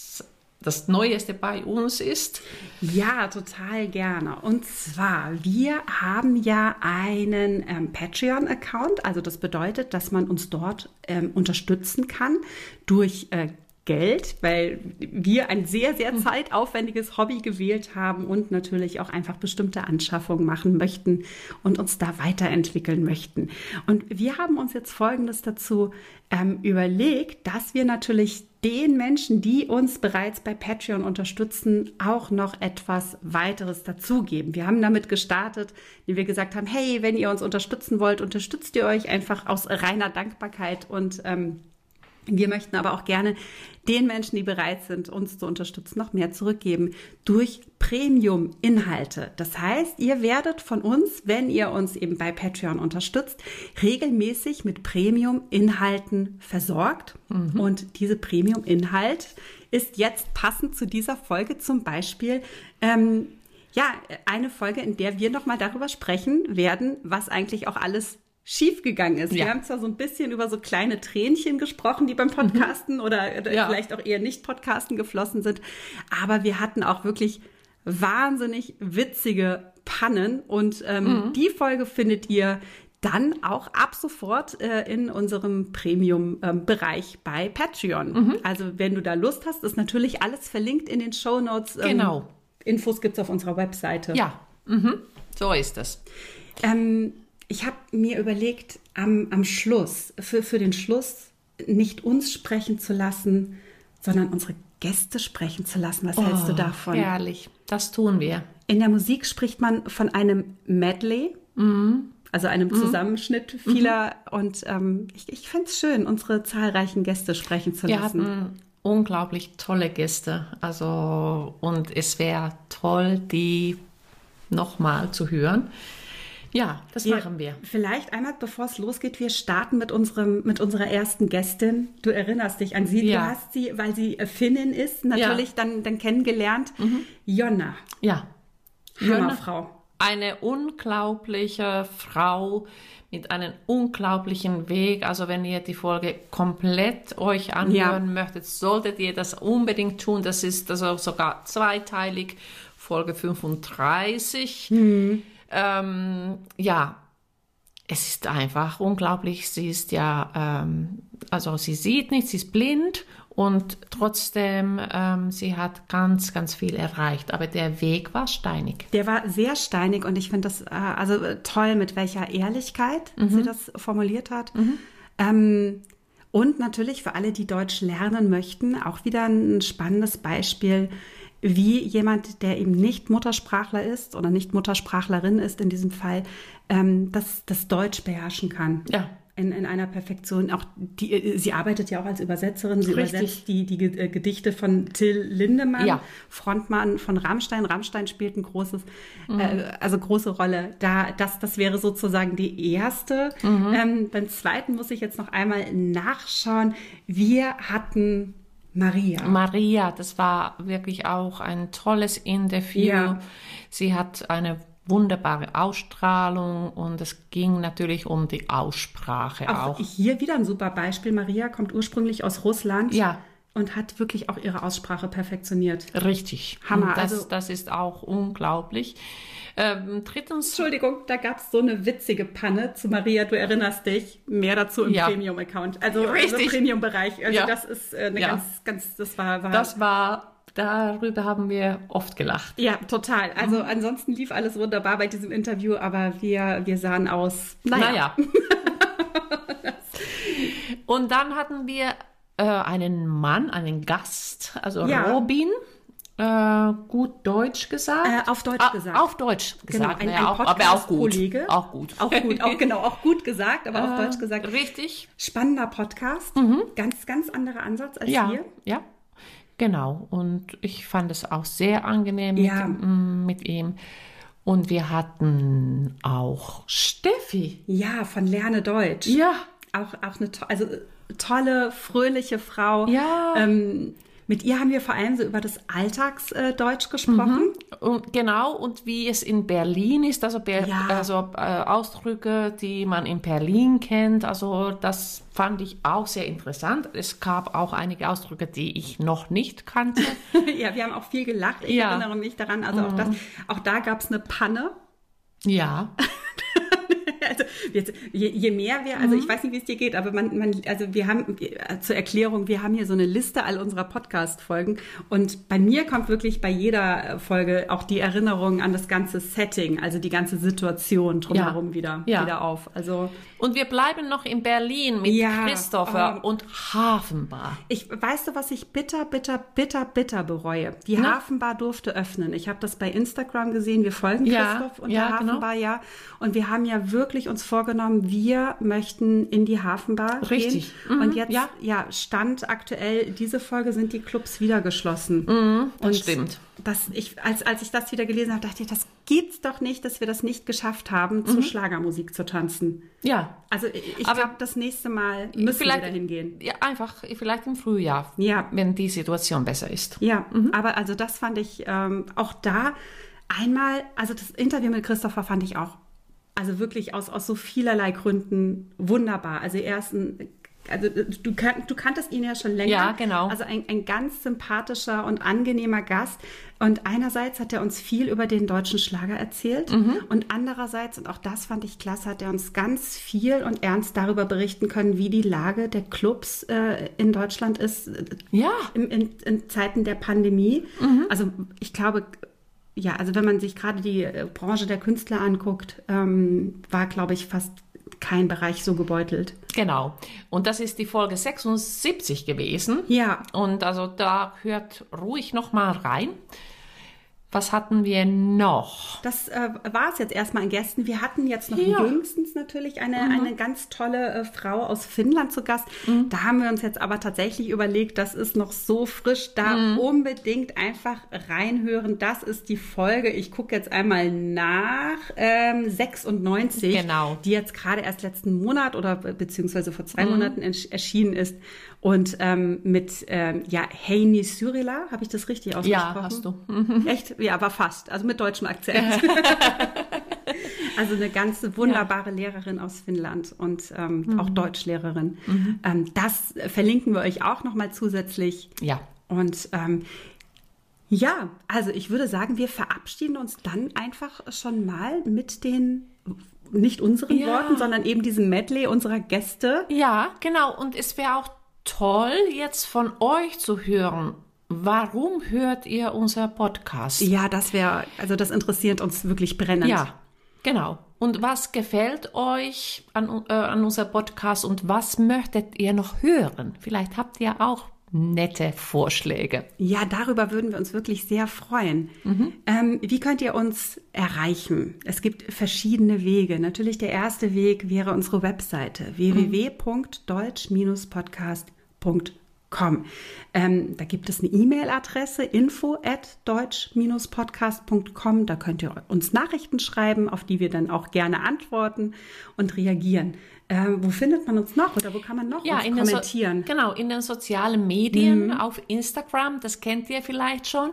das Neueste bei uns ist? Ja, total gerne. Und zwar, wir haben ja einen ähm, Patreon-Account. Also das bedeutet, dass man uns dort ähm, unterstützen kann durch äh, Geld, weil wir ein sehr, sehr hm. zeitaufwendiges Hobby gewählt haben und natürlich auch einfach bestimmte Anschaffungen machen möchten und uns da weiterentwickeln möchten. Und wir haben uns jetzt Folgendes dazu ähm, überlegt, dass wir natürlich den Menschen, die uns bereits bei Patreon unterstützen, auch noch etwas weiteres dazugeben. Wir haben damit gestartet, wie wir gesagt haben, hey, wenn ihr uns unterstützen wollt, unterstützt ihr euch einfach aus reiner Dankbarkeit und ähm, wir möchten aber auch gerne den Menschen, die bereit sind, uns zu unterstützen, noch mehr zurückgeben durch Premium-Inhalte. Das heißt, ihr werdet von uns, wenn ihr uns eben bei Patreon unterstützt, regelmäßig mit Premium-Inhalten versorgt. Mhm. Und diese Premium-Inhalt ist jetzt passend zu dieser Folge zum Beispiel ähm, ja, eine Folge, in der wir nochmal darüber sprechen werden, was eigentlich auch alles schiefgegangen ist. Ja. Wir haben zwar so ein bisschen über so kleine Tränchen gesprochen, die beim Podcasten mhm. oder, oder ja. vielleicht auch eher nicht Podcasten geflossen sind, aber wir hatten auch wirklich wahnsinnig witzige Pannen und ähm, mhm. die Folge findet ihr dann auch ab sofort äh, in unserem Premium-Bereich ähm, bei Patreon. Mhm. Also wenn du da Lust hast, ist natürlich alles verlinkt in den Show Notes. Ähm, genau. Infos gibt es auf unserer Webseite. Ja, mhm. so ist das. Ähm, ich habe mir überlegt, am, am Schluss, für, für den Schluss, nicht uns sprechen zu lassen, sondern unsere Gäste sprechen zu lassen. Was oh, hältst du oh, davon? Herrlich, das tun wir. In der Musik spricht man von einem Medley, mhm. also einem mhm. Zusammenschnitt vieler. Mhm. Und ähm, ich, ich finde es schön, unsere zahlreichen Gäste sprechen zu wir lassen. Hatten unglaublich tolle Gäste. Also, und es wäre toll, die nochmal zu hören. Ja, das wir, machen wir. Vielleicht einmal, bevor es losgeht, wir starten mit, unserem, mit unserer ersten Gästin. Du erinnerst dich an sie. Ja. Du hast sie, weil sie Finnin ist, natürlich ja. dann, dann kennengelernt. Mhm. Jonna. Ja. Frau. Eine unglaubliche Frau mit einem unglaublichen Weg. Also wenn ihr die Folge komplett euch anhören ja. möchtet, solltet ihr das unbedingt tun. Das ist also sogar zweiteilig, Folge 35. Mhm ähm, ja, es ist einfach unglaublich. Sie ist ja, ähm, also sie sieht nicht, sie ist blind und trotzdem, ähm, sie hat ganz, ganz viel erreicht. Aber der Weg war steinig. Der war sehr steinig und ich finde das äh, also äh, toll, mit welcher Ehrlichkeit mhm. sie das formuliert hat. Mhm. Ähm, und natürlich für alle, die Deutsch lernen möchten, auch wieder ein spannendes Beispiel, wie jemand, der eben nicht Muttersprachler ist oder nicht Muttersprachlerin ist in diesem Fall, ähm, das, das Deutsch beherrschen kann. Ja. in, in einer Perfektion. Auch die, äh, sie arbeitet ja auch als Übersetzerin. Sie Richtig. übersetzt die, die äh, Gedichte von Till Lindemann, Ja. Frontmann von Rammstein. Rammstein spielt ein großes, Mhm. äh, also große Rolle. Da, das, das wäre sozusagen die erste. Mhm. Ähm, beim zweiten muss ich jetzt noch einmal nachschauen. Wir hatten Maria. Maria, das war wirklich auch ein tolles Interview. Ja. Sie hat eine wunderbare Ausstrahlung und es ging natürlich um die Aussprache Auch auch. hier wieder ein super Beispiel. Maria kommt ursprünglich aus Russland Ja. und hat wirklich auch ihre Aussprache perfektioniert. Richtig. Hammer, das, also- das ist auch unglaublich. Ähm, drittens, Entschuldigung, da gab es so eine witzige Panne zu Maria, du erinnerst dich. Mehr dazu im Ja. Premium-Account. Also, also Richtig. Premium-Bereich. Also Ja. das ist äh, eine Ja. ganz, ganz, das war, war das war, darüber haben wir oft gelacht. ja, total. Also Mhm. ansonsten lief alles wunderbar bei diesem Interview, aber wir, wir sahen aus. Naja. Und dann hatten wir äh, einen Mann, einen Gast, also Ja. Robin, äh, gut Deutsch gesagt. Äh, auf Deutsch Ah, gesagt. Auf Deutsch gesagt, ein, naja, ein aber auch gut. Podcast-Kollege. Auch gut. Auch gut, auch genau, auch gut gesagt, aber auf Deutsch gesagt. Richtig. Spannender Podcast. Ganz, ganz anderer Ansatz als Mhm. Ja, hier. ja. Genau. Und ich fand es auch sehr angenehm Ja. mit, mit ihm. Und wir hatten auch Steffi. Ja, von Lerne Deutsch. Ja. Auch, auch eine to also, äh, tolle, fröhliche Frau. Ja. Ähm, mit ihr haben wir vor allem so über das Alltagsdeutsch gesprochen. Und genau, und wie es in Berlin ist, also, Ber Ja. also äh, Ausdrücke, die man in Berlin kennt, also das fand ich auch sehr interessant. Es gab auch einige Ausdrücke, die ich noch nicht kannte. ja, wir haben auch viel gelacht. Ich Ja. erinnere mich daran. Also auch, das, auch da gab es eine Panne. ja, Also jetzt, je, je mehr wir, also ich weiß nicht, wie es dir geht, aber man, man, also wir haben äh, zur Erklärung, wir haben hier so eine Liste all unserer Podcast-Folgen und bei mir kommt wirklich bei jeder Folge auch die Erinnerung an das ganze Setting, also die ganze Situation drumherum Ja. wieder, Ja. wieder auf. Also und wir bleiben noch in Berlin mit Ja, Christopher oh. und Hafenbar. Ich weißt du, was ich bitter, bitter, bitter, bitter bereue? Die Na? Hafenbar durfte öffnen. Ich habe das bei Instagram gesehen. Wir folgen Ja, Christoph und ja, der genau. Hafenbar, ja. Und wir haben ja wirklich uns vorgenommen, wir möchten in die Hafenbar Richtig. gehen. Mhm, Und jetzt, ja. ja. Stand aktuell, diese Folge sind die Clubs wieder geschlossen. Mhm, Das Und stimmt. Das, ich, als, als ich das wieder gelesen habe, dachte ich, das gibt's doch nicht, dass wir das nicht geschafft haben, zu Schlagermusik zu tanzen. Ja. Also ich Mhm. Glaube, das nächste Mal müssen wir da hingehen. Ja, einfach, vielleicht im Frühjahr, Ja. wenn die Situation besser ist. Ja, aber also das fand ich ähm, auch da einmal, also das Interview mit Christopher fand ich auch, also wirklich aus, aus so vielerlei Gründen wunderbar. Also er ist ein, also du, kan du kanntest ihn ja schon länger. Ja, genau. Also ein, ein ganz sympathischer und angenehmer Gast. Und einerseits hat er uns viel über den deutschen Schlager erzählt Mhm. und andererseits, und auch das fand ich klasse, hat er uns ganz viel und ernst darüber berichten können, wie die Lage der Clubs äh, in Deutschland ist, Ja. im, in, in Zeiten der Pandemie. Mhm. Also ich glaube, ja, also wenn man sich gerade die äh, Branche der Künstler anguckt, ähm, war, glaube ich, fast kein Bereich so gebeutelt. Genau. Und das ist die Folge 76 gewesen. Ja, Und also da hört ruhig noch mal rein. Was hatten wir noch? das äh, war es jetzt erstmal an Gästen. Wir hatten jetzt noch Ja. jüngstens natürlich eine, Mhm. eine ganz tolle äh, Frau aus Finnland zu Gast. Da haben wir uns jetzt aber tatsächlich überlegt, das ist noch so frisch, da Mhm. unbedingt einfach reinhören. Das ist die Folge, ich gucke jetzt einmal nach, ähm, 96, Genau. die jetzt gerade erst letzten Monat oder be- beziehungsweise vor Mhm. zwei Monaten ersch- erschienen ist. Und ähm, mit, ähm, ja, Heini Syrila, habe ich das richtig ausgesprochen? Ja, hast du. Echt? Ja, aber fast. Also mit deutschem Akzent. also eine ganz wunderbare Lehrerin aus Finnland und ähm, Mhm. auch Deutschlehrerin. Ähm, das verlinken wir euch auch nochmal zusätzlich. Ja. Und ähm, ja, also ich würde sagen, wir verabschieden uns dann einfach schon mal mit den, nicht unseren Ja. Worten, sondern eben diesem Medley unserer Gäste. Ja, genau. Und es wäre auch toll, jetzt von euch zu hören. Warum hört ihr unser Podcast? Ja, das wäre, also das interessiert uns wirklich brennend. Ja, genau. Und was gefällt euch an, äh, an unser Podcast und was möchtet ihr noch hören? Vielleicht habt ihr auch nette Vorschläge. Ja, darüber würden wir uns wirklich sehr freuen. Mhm. Ähm, wie könnt ihr uns erreichen? Es gibt verschiedene Wege. Natürlich der erste Weg wäre unsere Webseite mhm. www.deutsch-podcast.com. Ähm, da gibt es eine E-Mail-Adresse info at deutsch-podcast.com. Da könnt ihr uns Nachrichten schreiben, auf die wir dann auch gerne antworten und reagieren. Äh, wo findet man uns noch oder wo kann man noch ja, kommentieren? So, genau, in den sozialen Medien, mhm. auf Instagram, das kennt ihr vielleicht schon,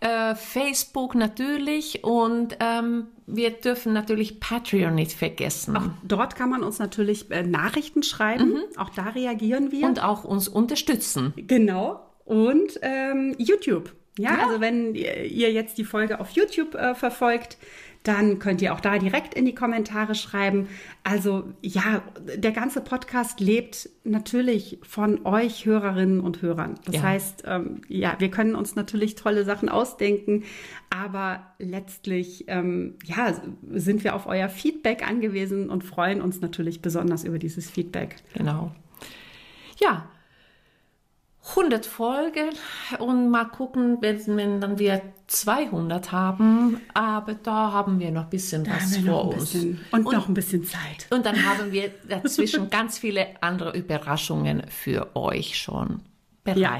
äh, Facebook natürlich und ähm, wir dürfen natürlich Patreon nicht vergessen. Auch dort kann man uns natürlich äh, Nachrichten schreiben, mhm. auch da reagieren wir. Und auch uns unterstützen. Genau. Und ähm, YouTube. Ja, ja, also wenn ihr jetzt die Folge auf YouTube äh, verfolgt, dann könnt ihr auch da direkt in die Kommentare schreiben. Also ja, der ganze Podcast lebt natürlich von euch Hörerinnen und Hörern. Das ja. heißt, ähm, ja, wir können uns natürlich tolle Sachen ausdenken, aber letztlich ähm, ja, sind wir auf euer Feedback angewiesen und freuen uns natürlich besonders über dieses Feedback. Genau. Ja, 100 Folgen und mal gucken, wenn, wenn dann wir 200 haben. Aber da haben wir noch ein bisschen da was vor uns. Bisschen, und, und, noch ein bisschen Zeit. Und dann haben wir dazwischen ganz viele andere Überraschungen für euch schon bereit. Ja.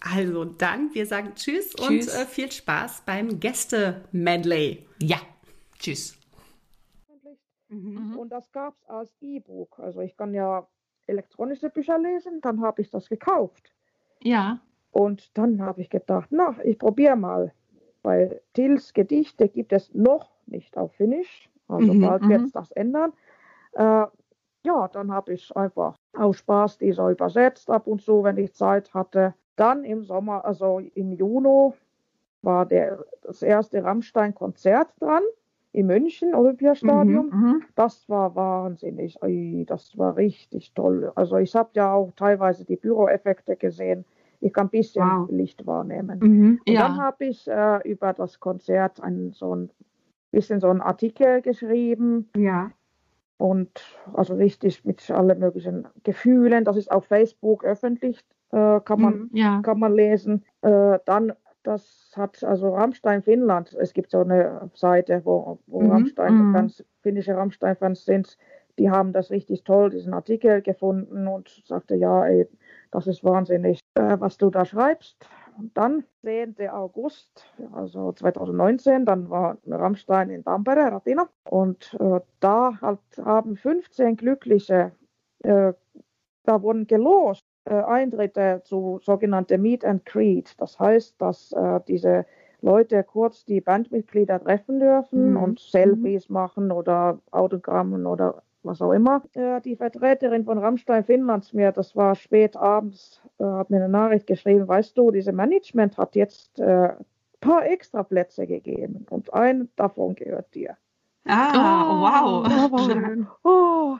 Also dann, wir sagen Tschüss, tschüss. und äh, viel Spaß beim Gäste-Medley. Ja, Tschüss. Mhm. Und das gab es als E-Book. Also ich kann ja elektronische Bücher lesen, dann habe ich das gekauft. Ja. Und dann habe ich gedacht, na, ich probiere mal. Weil Tils Gedichte gibt es noch nicht auf Finnisch. Also mhm, bald wird es das ändern. Äh, ja, dann habe ich einfach aus Spaß dieser übersetzt ab und zu, wenn ich Zeit hatte. Dann im Sommer, also im Juni, war der, das erste Rammstein-Konzert dran in München, Olympiastadion. Mhm, mhm, das war wahnsinnig. Das war richtig toll. Also ich habe ja auch teilweise die Büroeffekte gesehen. Ich kann ein bisschen wow. Licht wahrnehmen. Mhm, ja. dann habe ich äh, über das Konzert ein, so ein bisschen so einen Artikel geschrieben. Ja. Und also richtig mit allen möglichen Gefühlen. Das ist auf Facebook öffentlich, äh, kann, man, mhm, ja. kann man lesen. Äh, dann das hat also Rammstein Finnland. Es gibt so eine Seite, wo, wo mhm. Rammstein-Fans, mhm. finnische Rammstein-Fans sind. Die haben das richtig toll, diesen Artikel gefunden und sagte, ja, ey, das ist wahnsinnig, äh, was du da schreibst. Und dann, 10. August, also 2019, dann war Rammstein in Tampere, Ratina. Und äh, da halt haben 15 Glückliche, äh, da wurden gelost Eintritte zu sogenannte Meet and Greet. Das heißt, dass äh, diese Leute kurz die Bandmitglieder treffen dürfen mhm. und Selfies mhm. machen oder Autogrammen oder was auch immer. Äh, die Vertreterin von Rammstein Finnlands mir, das war spät abends, äh, hat mir eine Nachricht geschrieben, weißt du, diese Management hat jetzt ein äh, paar extra Plätze gegeben und ein davon gehört dir. Ah, oh, wow. Oh,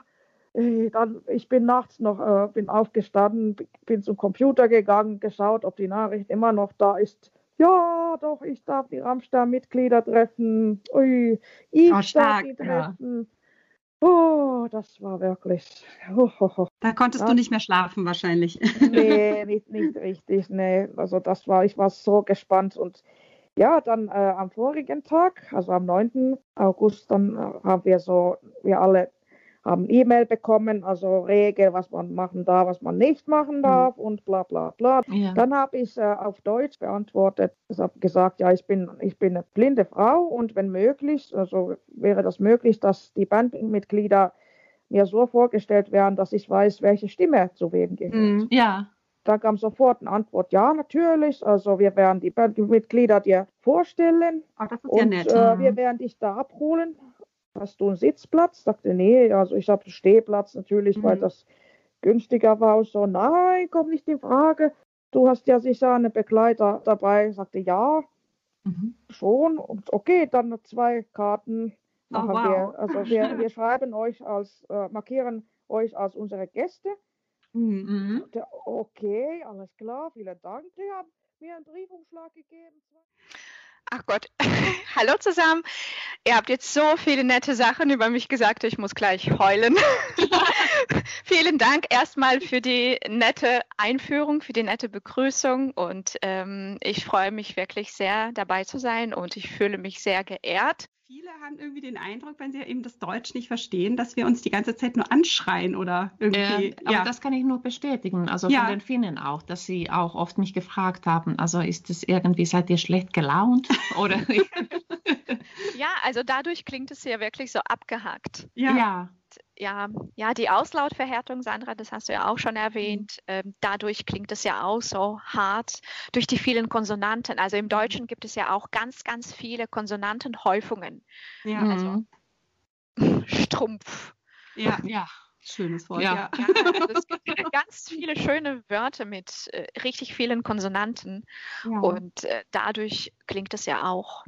dann, ich bin nachts noch, äh, bin aufgestanden, bin zum Computer gegangen, geschaut, ob die Nachricht immer noch da ist. Ja, doch, ich darf die Rammstein-Mitglieder treffen. Ui, ich oh, darf die treffen. Ja. Oh, das war wirklich. Oh, oh. Da konntest ja. du nicht mehr schlafen wahrscheinlich. Nee, nicht, nicht richtig. Nee, also das war, ich war so gespannt und ja, dann äh, am vorigen Tag, also am 9. August, dann äh, haben wir so, wir alle haben E-Mail bekommen, also Regel, was man machen darf, was man nicht machen darf mhm. und bla bla bla. Ja. Dann habe ich äh, auf Deutsch beantwortet, ich habe gesagt, ja, ich bin, ich bin eine blinde Frau und wenn möglich, also wäre das möglich, dass die Bandmitglieder mir so vorgestellt werden, dass ich weiß, welche Stimme zu wem gehört. Mhm. Ja. Da kam sofort eine Antwort, ja, natürlich. Also wir werden die Bandmitglieder dir vorstellen. Ach, das ist und, ja nett. Äh, wir werden dich da abholen hast du einen Sitzplatz? Sagte, nee, also ich habe einen Stehplatz natürlich, mhm. weil das günstiger war. Und so, nein, kommt nicht in Frage. Du hast ja sicher einen Begleiter dabei. Sagte, ja, mhm. schon. Und okay, dann noch zwei Karten oh, wow. wir. Also wir, wir schreiben euch als, äh, markieren euch als unsere Gäste. Mhm. Der, okay, alles klar, vielen Dank. Die haben mir einen Briefumschlag gegeben. Ach Gott, hallo zusammen. ihr habt jetzt so viele nette Sachen über mich gesagt, ich muss gleich heulen. Vielen Dank erstmal für die nette Einführung, für die nette Begrüßung und ähm, ich freue mich wirklich sehr dabei zu sein und ich fühle mich sehr geehrt. Viele haben irgendwie den Eindruck, wenn sie eben das Deutsch nicht verstehen, dass wir uns die ganze Zeit nur anschreien oder irgendwie. Ja, aber ja. das kann ich nur bestätigen. Also ja. von den Finnen auch, dass sie auch oft mich gefragt haben. Also ist es irgendwie, seid ihr schlecht gelaunt? oder? ja, also dadurch klingt es ja wirklich so abgehackt. Ja. ja ja, ja, die Auslautverhärtung, Sandra, das hast du ja auch schon erwähnt. Mhm. Ähm, dadurch klingt es ja auch so hart durch die vielen Konsonanten. Also im Deutschen gibt es ja auch ganz, ganz viele Konsonantenhäufungen. Ja, also mhm. Strumpf. Ja, ja. Schönes Wort, ja. ja. ja es gibt ganz viele schöne Wörter mit äh, richtig vielen Konsonanten. Ja. Und äh, dadurch klingt es ja auch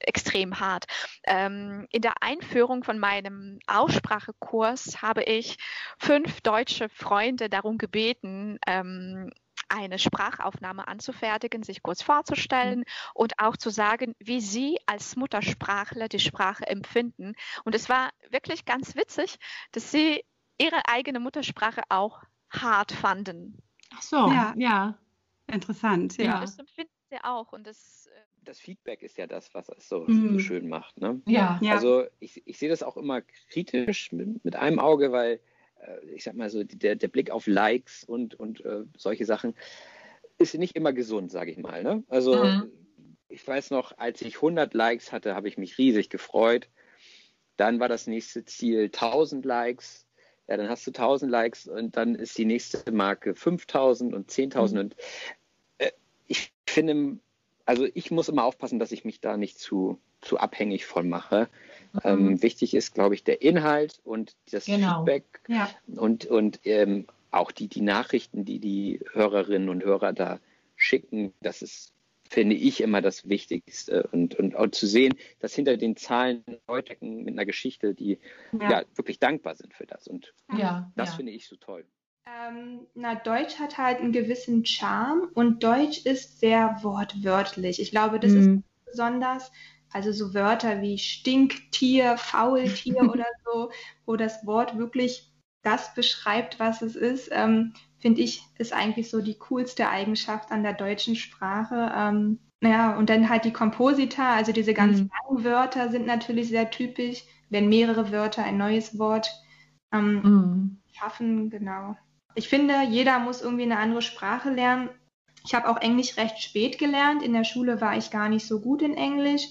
extrem hart. Ähm, in der Einführung von meinem Aussprachekurs habe ich fünf deutsche Freunde darum gebeten, ähm, eine Sprachaufnahme anzufertigen, sich kurz vorzustellen mhm. und auch zu sagen, wie sie als Muttersprachler die Sprache empfinden. Und es war wirklich ganz witzig, dass sie ihre eigene Muttersprache auch hart fanden. Ach so, ja, ja. interessant. Ja, ja. das empfinden sie auch und das das Feedback ist ja das, was es so, mm. so schön macht. Ne? Ja, Also ich, ich sehe das auch immer kritisch mit, mit einem Auge, weil äh, ich sag mal so, der, der Blick auf Likes und, und äh, solche Sachen ist nicht immer gesund, sage ich mal. Ne? Also mhm. ich weiß noch, als ich 100 Likes hatte, habe ich mich riesig gefreut. Dann war das nächste Ziel 1000 Likes. Ja, dann hast du 1000 Likes und dann ist die nächste Marke 5000 und 10.000. Mhm. Und äh, ich finde, also ich muss immer aufpassen, dass ich mich da nicht zu, zu abhängig von mache. Mhm. Ähm, wichtig ist, glaube ich, der Inhalt und das genau. Feedback ja. und, und ähm, auch die, die Nachrichten, die die Hörerinnen und Hörer da schicken. Das ist, finde ich, immer das Wichtigste. Und, und auch zu sehen, dass hinter den Zahlen Leute mit einer Geschichte, die ja. ja wirklich dankbar sind für das. Und ja, das finde ich so toll. Ähm, na, Deutsch hat halt einen gewissen Charme und Deutsch ist sehr wortwörtlich. Ich glaube, das mhm. ist besonders, also so Wörter wie Stinktier, Faultier oder so, wo das Wort wirklich das beschreibt, was es ist, ähm, finde ich, ist eigentlich so die coolste Eigenschaft an der deutschen Sprache. Ähm, naja, und dann halt die Komposita, also diese ganz mhm. langen Wörter sind natürlich sehr typisch, wenn mehrere Wörter ein neues Wort ähm, mhm. schaffen, genau. Ich finde, jeder muss irgendwie eine andere Sprache lernen. Ich habe auch Englisch recht spät gelernt. In der Schule war ich gar nicht so gut in Englisch.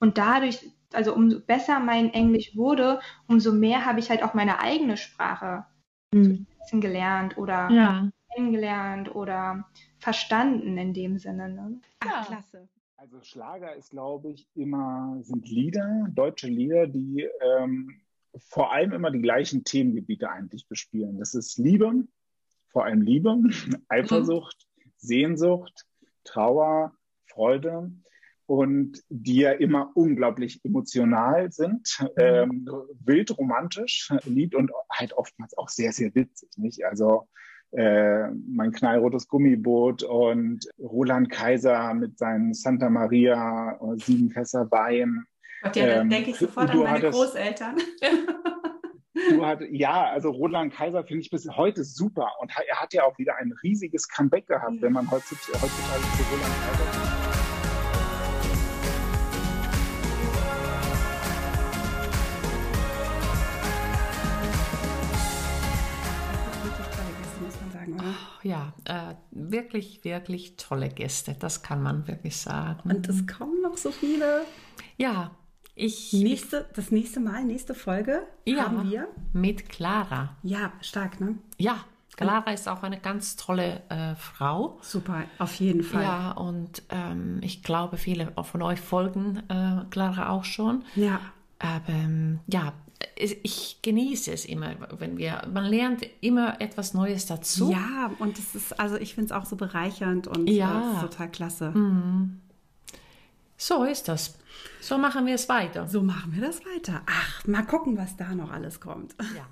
Und dadurch, also umso besser mein Englisch wurde, umso mehr habe ich halt auch meine eigene Sprache mhm. gelernt oder ja. kennengelernt oder verstanden in dem Sinne. Ne? Ach, ja. klasse. Also Schlager ist, glaube ich, immer, sind Lieder, deutsche Lieder, die ähm, vor allem immer die gleichen Themengebiete eigentlich bespielen. Das ist Liebe, vor allem Liebe, Eifersucht, mhm. Sehnsucht, Trauer, Freude und die ja immer unglaublich emotional sind, mhm. ähm, wild romantisch, Lied und halt oftmals auch sehr, sehr witzig, nicht? Also äh, mein knallrotes Gummiboot und Roland Kaiser mit seinen Santa Maria, sieben Fässer Wein. Gott, ja, dann ähm, denke ich sofort an meine hattest, Großeltern. Du hat, ja, also Roland Kaiser finde ich bis heute super und er hat ja auch wieder ein riesiges Comeback gehabt, ja. wenn man heutzutage, heutzutage zu Roland Kaiser ja, äh, wirklich, wirklich tolle Gäste, das kann man wirklich sagen. Und es kommen noch so viele. Ja, ich, nächste, das nächste Mal, nächste Folge ja, haben wir mit Clara. Ja, stark, ne? Ja, Clara ist auch eine ganz tolle äh, Frau. Super, auf jeden Fall. Ja, und ähm, ich glaube, viele von euch folgen äh, Clara auch schon. Ja. Aber ähm, ja, ich genieße es immer, wenn wir, man lernt immer etwas Neues dazu. Ja, und es ist, also ich finde es auch so bereichernd und ja. total klasse. Mhm. So ist das. So machen wir es weiter. So machen wir das weiter. Ach, mal gucken, was da noch alles kommt. Ja.